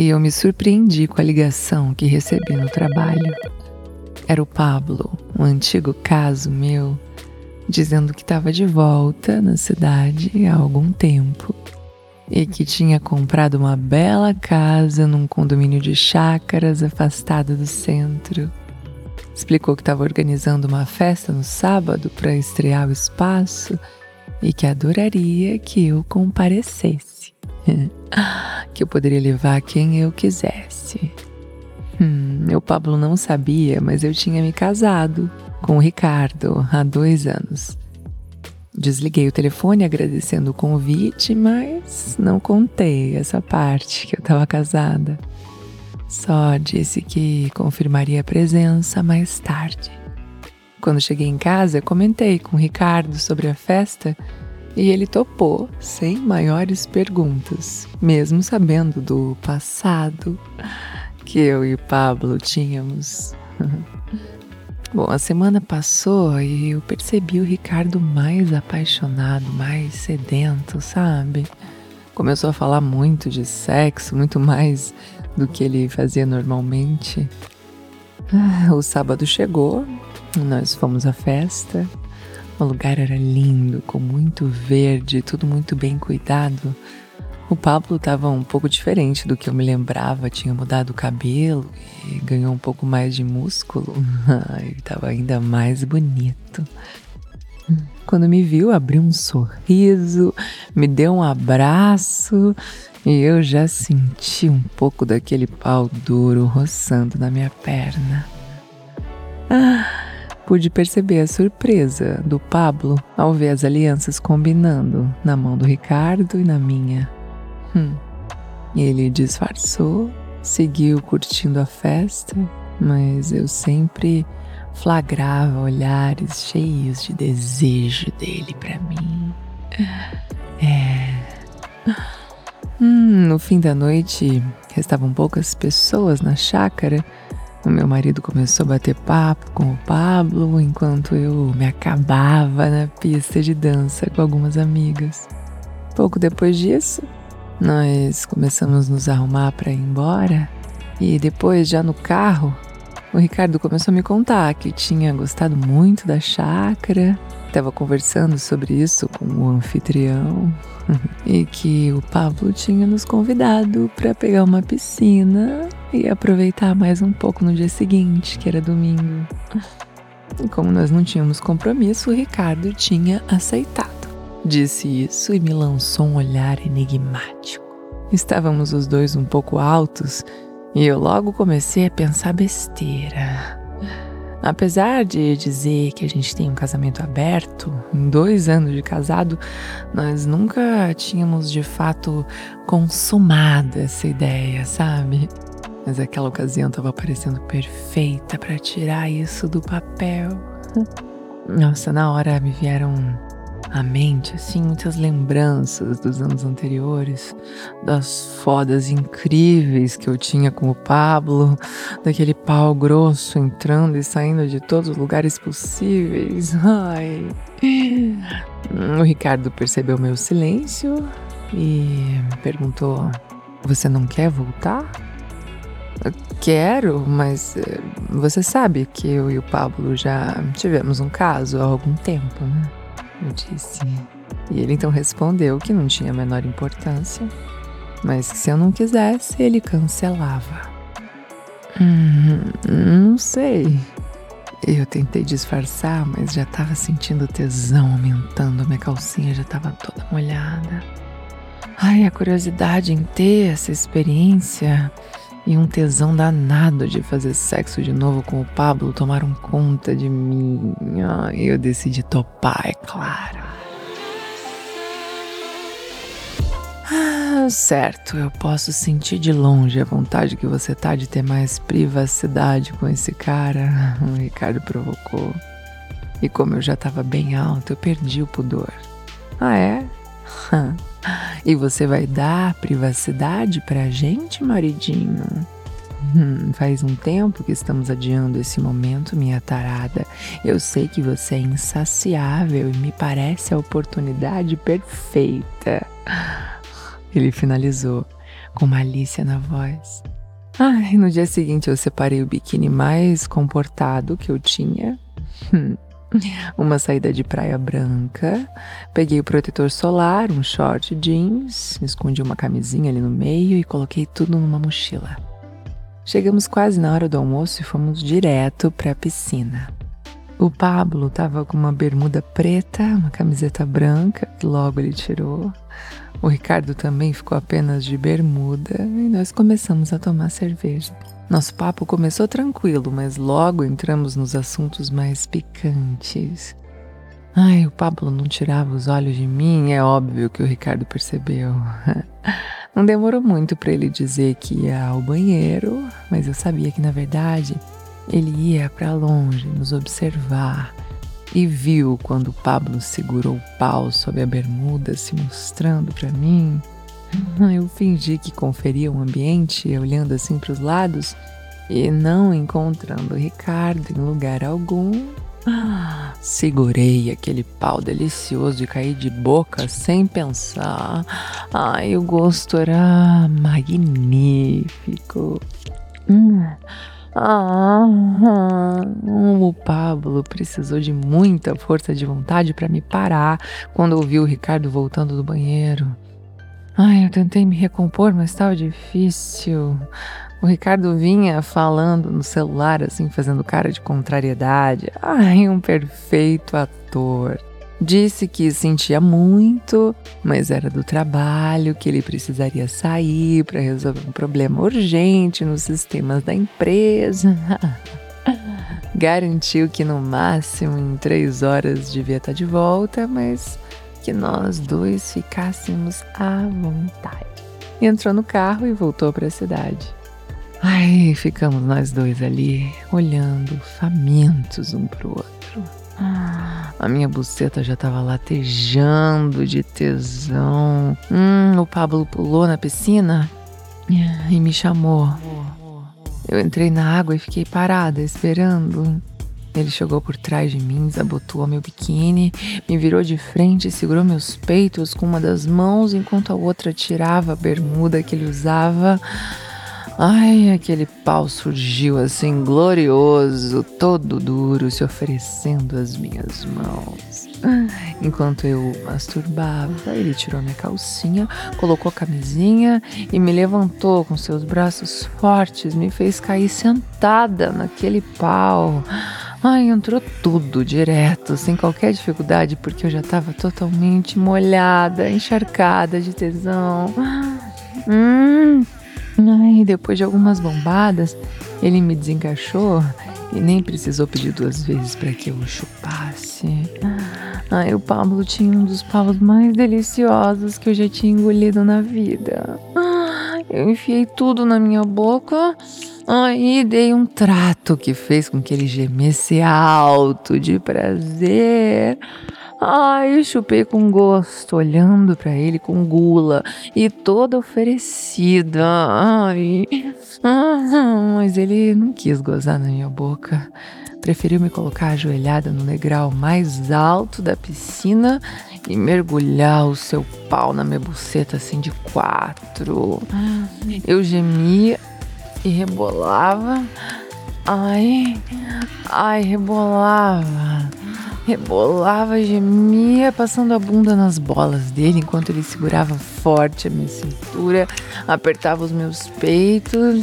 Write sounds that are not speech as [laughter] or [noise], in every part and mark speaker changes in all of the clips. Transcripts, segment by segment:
Speaker 1: e eu me surpreendi com a ligação que recebi no trabalho. Era o Pablo, um antigo caso meu, dizendo que estava de volta na cidade há algum tempo e que tinha comprado uma bela casa num condomínio de chácaras afastado do centro. Explicou que estava organizando uma festa no sábado para estrear o espaço e que adoraria que eu comparecesse. [laughs] [gasps] que eu poderia levar quem eu quisesse. Hum, Pablo não sabia, mas eu tinha me casado com o Ricardo há dois anos. Desliguei o telefone agradecendo o convite, mas não contei essa parte que eu estava casada. Só disse que confirmaria a presença mais tarde. Quando cheguei em casa, comentei com o Ricardo sobre a festa e ele topou sem maiores perguntas, mesmo sabendo do passado que eu e Pablo tínhamos. [laughs] Bom, a semana passou e eu percebi o Ricardo mais apaixonado, mais sedento, sabe? Começou a falar muito de sexo, muito mais do que ele fazia normalmente. Ah, o sábado chegou, nós fomos à festa o lugar era lindo, com muito verde, tudo muito bem cuidado. O Pablo estava um pouco diferente do que eu me lembrava, tinha mudado o cabelo e ganhou um pouco mais de músculo. [laughs] Ele estava ainda mais bonito. Quando me viu, abriu um sorriso, me deu um abraço e eu já senti um pouco daquele pau duro roçando na minha perna. Ah! Pude perceber a surpresa do Pablo ao ver as alianças combinando na mão do Ricardo e na minha. Hum. Ele disfarçou, seguiu curtindo a festa, mas eu sempre flagrava olhares cheios de desejo dele para mim. É. Hum, no fim da noite, restavam poucas pessoas na chácara o meu marido começou a bater papo com o Pablo enquanto eu me acabava na pista de dança com algumas amigas. Pouco depois disso, nós começamos a nos arrumar para ir embora e depois, já no carro, o Ricardo começou a me contar que tinha gostado muito da chácara, estava conversando sobre isso com o anfitrião [laughs] e que o Pablo tinha nos convidado para pegar uma piscina e aproveitar mais um pouco no dia seguinte, que era domingo. E como nós não tínhamos compromisso, o Ricardo tinha aceitado. Disse isso e me lançou um olhar enigmático. Estávamos os dois um pouco altos e eu logo comecei a pensar besteira. Apesar de dizer que a gente tem um casamento aberto, em dois anos de casado, nós nunca tínhamos de fato consumado essa ideia, sabe? Mas aquela ocasião estava parecendo perfeita para tirar isso do papel. Nossa, na hora me vieram à mente assim muitas lembranças dos anos anteriores, das fodas incríveis que eu tinha com o Pablo, daquele pau grosso entrando e saindo de todos os lugares possíveis. Ai. O Ricardo percebeu meu silêncio e perguntou: Você não quer voltar? Quero, mas eh, você sabe que eu e o Pablo já tivemos um caso há algum tempo, né? Eu disse. E ele então respondeu que não tinha a menor importância, mas que se eu não quisesse, ele cancelava. Hum, não sei. Eu tentei disfarçar, mas já estava sentindo tesão aumentando, minha calcinha já estava toda molhada. Ai, a curiosidade em ter essa experiência e um tesão danado de fazer sexo de novo com o Pablo tomaram conta de mim. E eu decidi topar, é claro. Ah, certo, eu posso sentir de longe a vontade que você tá de ter mais privacidade com esse cara. [laughs] O Ricardo provocou. E como eu já tava bem alto, eu perdi o pudor. Ah, é? E você vai dar privacidade pra gente, maridinho? Hum, faz um tempo que estamos adiando esse momento, minha tarada. Eu sei que você é insaciável e me parece a oportunidade perfeita. Ele finalizou, com malícia na voz. Ai, no dia seguinte eu separei o biquíni mais comportado que eu tinha. Hum, [laughs] uma saída de praia branca. Peguei o protetor solar, um short jeans, escondi uma camisinha ali no meio e coloquei tudo numa mochila. Chegamos quase na hora do almoço e fomos direto para a piscina. O Pablo estava com uma bermuda preta, uma camiseta branca, que logo ele tirou. O Ricardo também ficou apenas de bermuda e nós começamos a tomar cerveja. Nosso papo começou tranquilo, mas logo entramos nos assuntos mais picantes. Ai, o Pablo não tirava os olhos de mim, é óbvio que o Ricardo percebeu. [laughs] Não demorou muito para ele dizer que ia ao banheiro, mas eu sabia que na verdade ele ia para longe nos observar e viu quando Pablo segurou o pau sob a bermuda, se mostrando para mim. [laughs] Eu fingi que conferia o ambiente, olhando assim para os lados e não encontrando Ricardo em lugar algum. [gasps] segurei aquele pau delicioso e caí de boca sem pensar. Ai, o gosto era magnífico. Hum. Ah, o Pablo precisou de muita força de vontade para me parar quando ouviu o Ricardo voltando do banheiro. Ai, eu tentei me recompor, mas estava difícil. O Ricardo vinha falando no celular, assim, fazendo cara de contrariedade. Ai, um perfeito ator. Disse que sentia muito, mas era do trabalho, que ele precisaria sair para resolver um problema urgente nos sistemas da empresa. [laughs] Garantiu que no máximo em três horas devia estar de volta, mas que nós dois ficássemos à vontade. Entrou no carro e voltou para a cidade. Ai, ficamos nós dois ali, olhando, famintos um pro outro. A minha buceta já tava latejando de tesão. Hum, o Pablo pulou na piscina e me chamou. Eu entrei na água e fiquei parada, esperando. Ele chegou por trás de mim, desabotou meu biquíni, me virou de frente e segurou meus peitos com uma das mãos enquanto a outra tirava a bermuda que ele usava. Ai, aquele pau surgiu assim, glorioso, todo duro, se oferecendo às minhas mãos. Enquanto eu masturbava, ele tirou minha calcinha, colocou a camisinha e me levantou com seus braços fortes, me fez cair sentada naquele pau. Ai, entrou tudo direto, sem qualquer dificuldade, porque eu já estava totalmente molhada, encharcada de tesão. Hum, Ai, depois de algumas bombadas, ele me desencaixou e nem precisou pedir duas vezes para que eu o chupasse. Ai, o Pablo tinha um dos paus mais deliciosos que eu já tinha engolido na vida. Eu enfiei tudo na minha boca Aí dei um trato que fez com que ele gemesse alto de prazer. Ai, chupei com gosto, olhando para ele com gula e toda oferecida. Ai, ah, mas ele não quis gozar na minha boca. Preferiu me colocar ajoelhada no degrau mais alto da piscina e mergulhar o seu pau na minha buceta assim de quatro. Eu gemia e rebolava. Ai, ai, rebolava. Rebolava, gemia, passando a bunda nas bolas dele enquanto ele segurava forte a minha cintura, apertava os meus peitos.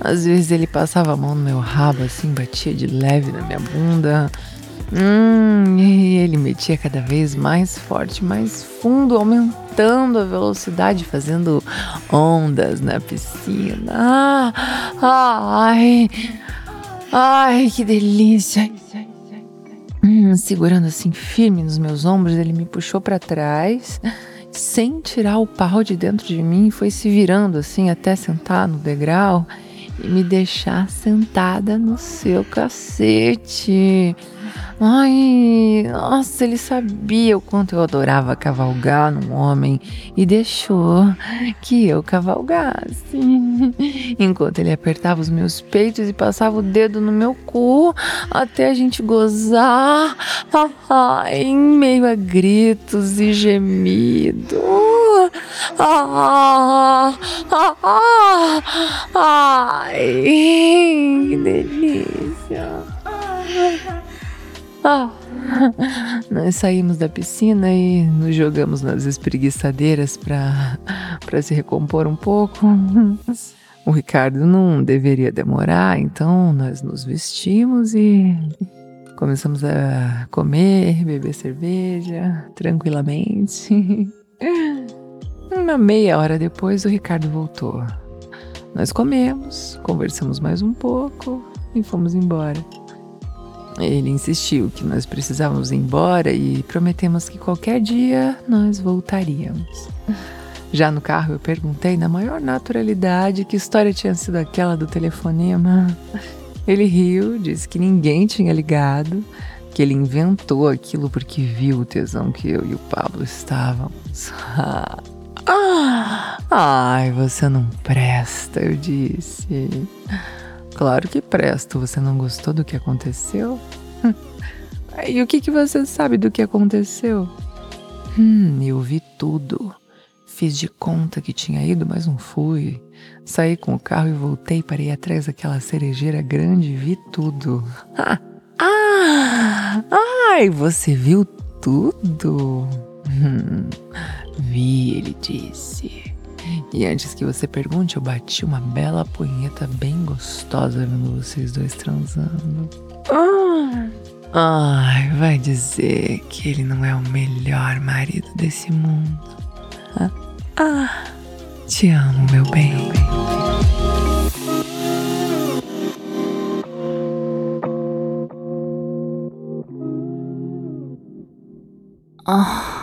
Speaker 1: Às vezes ele passava a mão no meu rabo, assim, batia de leve na minha bunda. Hum, e ele metia cada vez mais forte, mais fundo, aumentando a velocidade, fazendo ondas na piscina. Ah, ai, ai, que delícia! Segurando assim firme nos meus ombros, ele me puxou para trás, sem tirar o pau de dentro de mim, foi se virando assim até sentar no degrau e me deixar sentada no seu cacete. Ai, nossa, ele sabia o quanto eu adorava cavalgar num homem e deixou que eu cavalgasse. [laughs] Enquanto ele apertava os meus peitos e passava o dedo no meu cu até a gente gozar, em meio a gritos e gemidos. Ai, [laughs] que delícia. Ah. [laughs] Nós saímos da piscina e nos jogamos nas espreguiçadeiras para se recompor um pouco. O Ricardo não deveria demorar, então nós nos vestimos e começamos a comer, beber cerveja tranquilamente. Uma meia hora depois, o Ricardo voltou. Nós comemos, conversamos mais um pouco e fomos embora. Ele insistiu que nós precisávamos ir embora e prometemos que qualquer dia nós voltaríamos. Já no carro eu perguntei na maior naturalidade que história tinha sido aquela do telefonema. Ele riu, disse que ninguém tinha ligado, que ele inventou aquilo porque viu o tesão que eu e o Pablo estávamos. [laughs] Ai, você não presta, eu disse. Claro que presto. Você não gostou do que aconteceu? e o que, que você sabe do que aconteceu? Hum, eu vi tudo. Fiz de conta que tinha ido, mas não fui. Saí com o carro e voltei para ir atrás daquela cerejeira grande e vi tudo. [laughs] ah! Ai, você viu tudo? Hum, vi, ele disse. E antes que você pergunte, eu bati uma bela punheta bem gostosa vendo vocês dois transando. Ah. Ai, vai dizer que ele não é o melhor marido desse mundo. Ah, ah te amo, meu bem. Meu bem. Ah.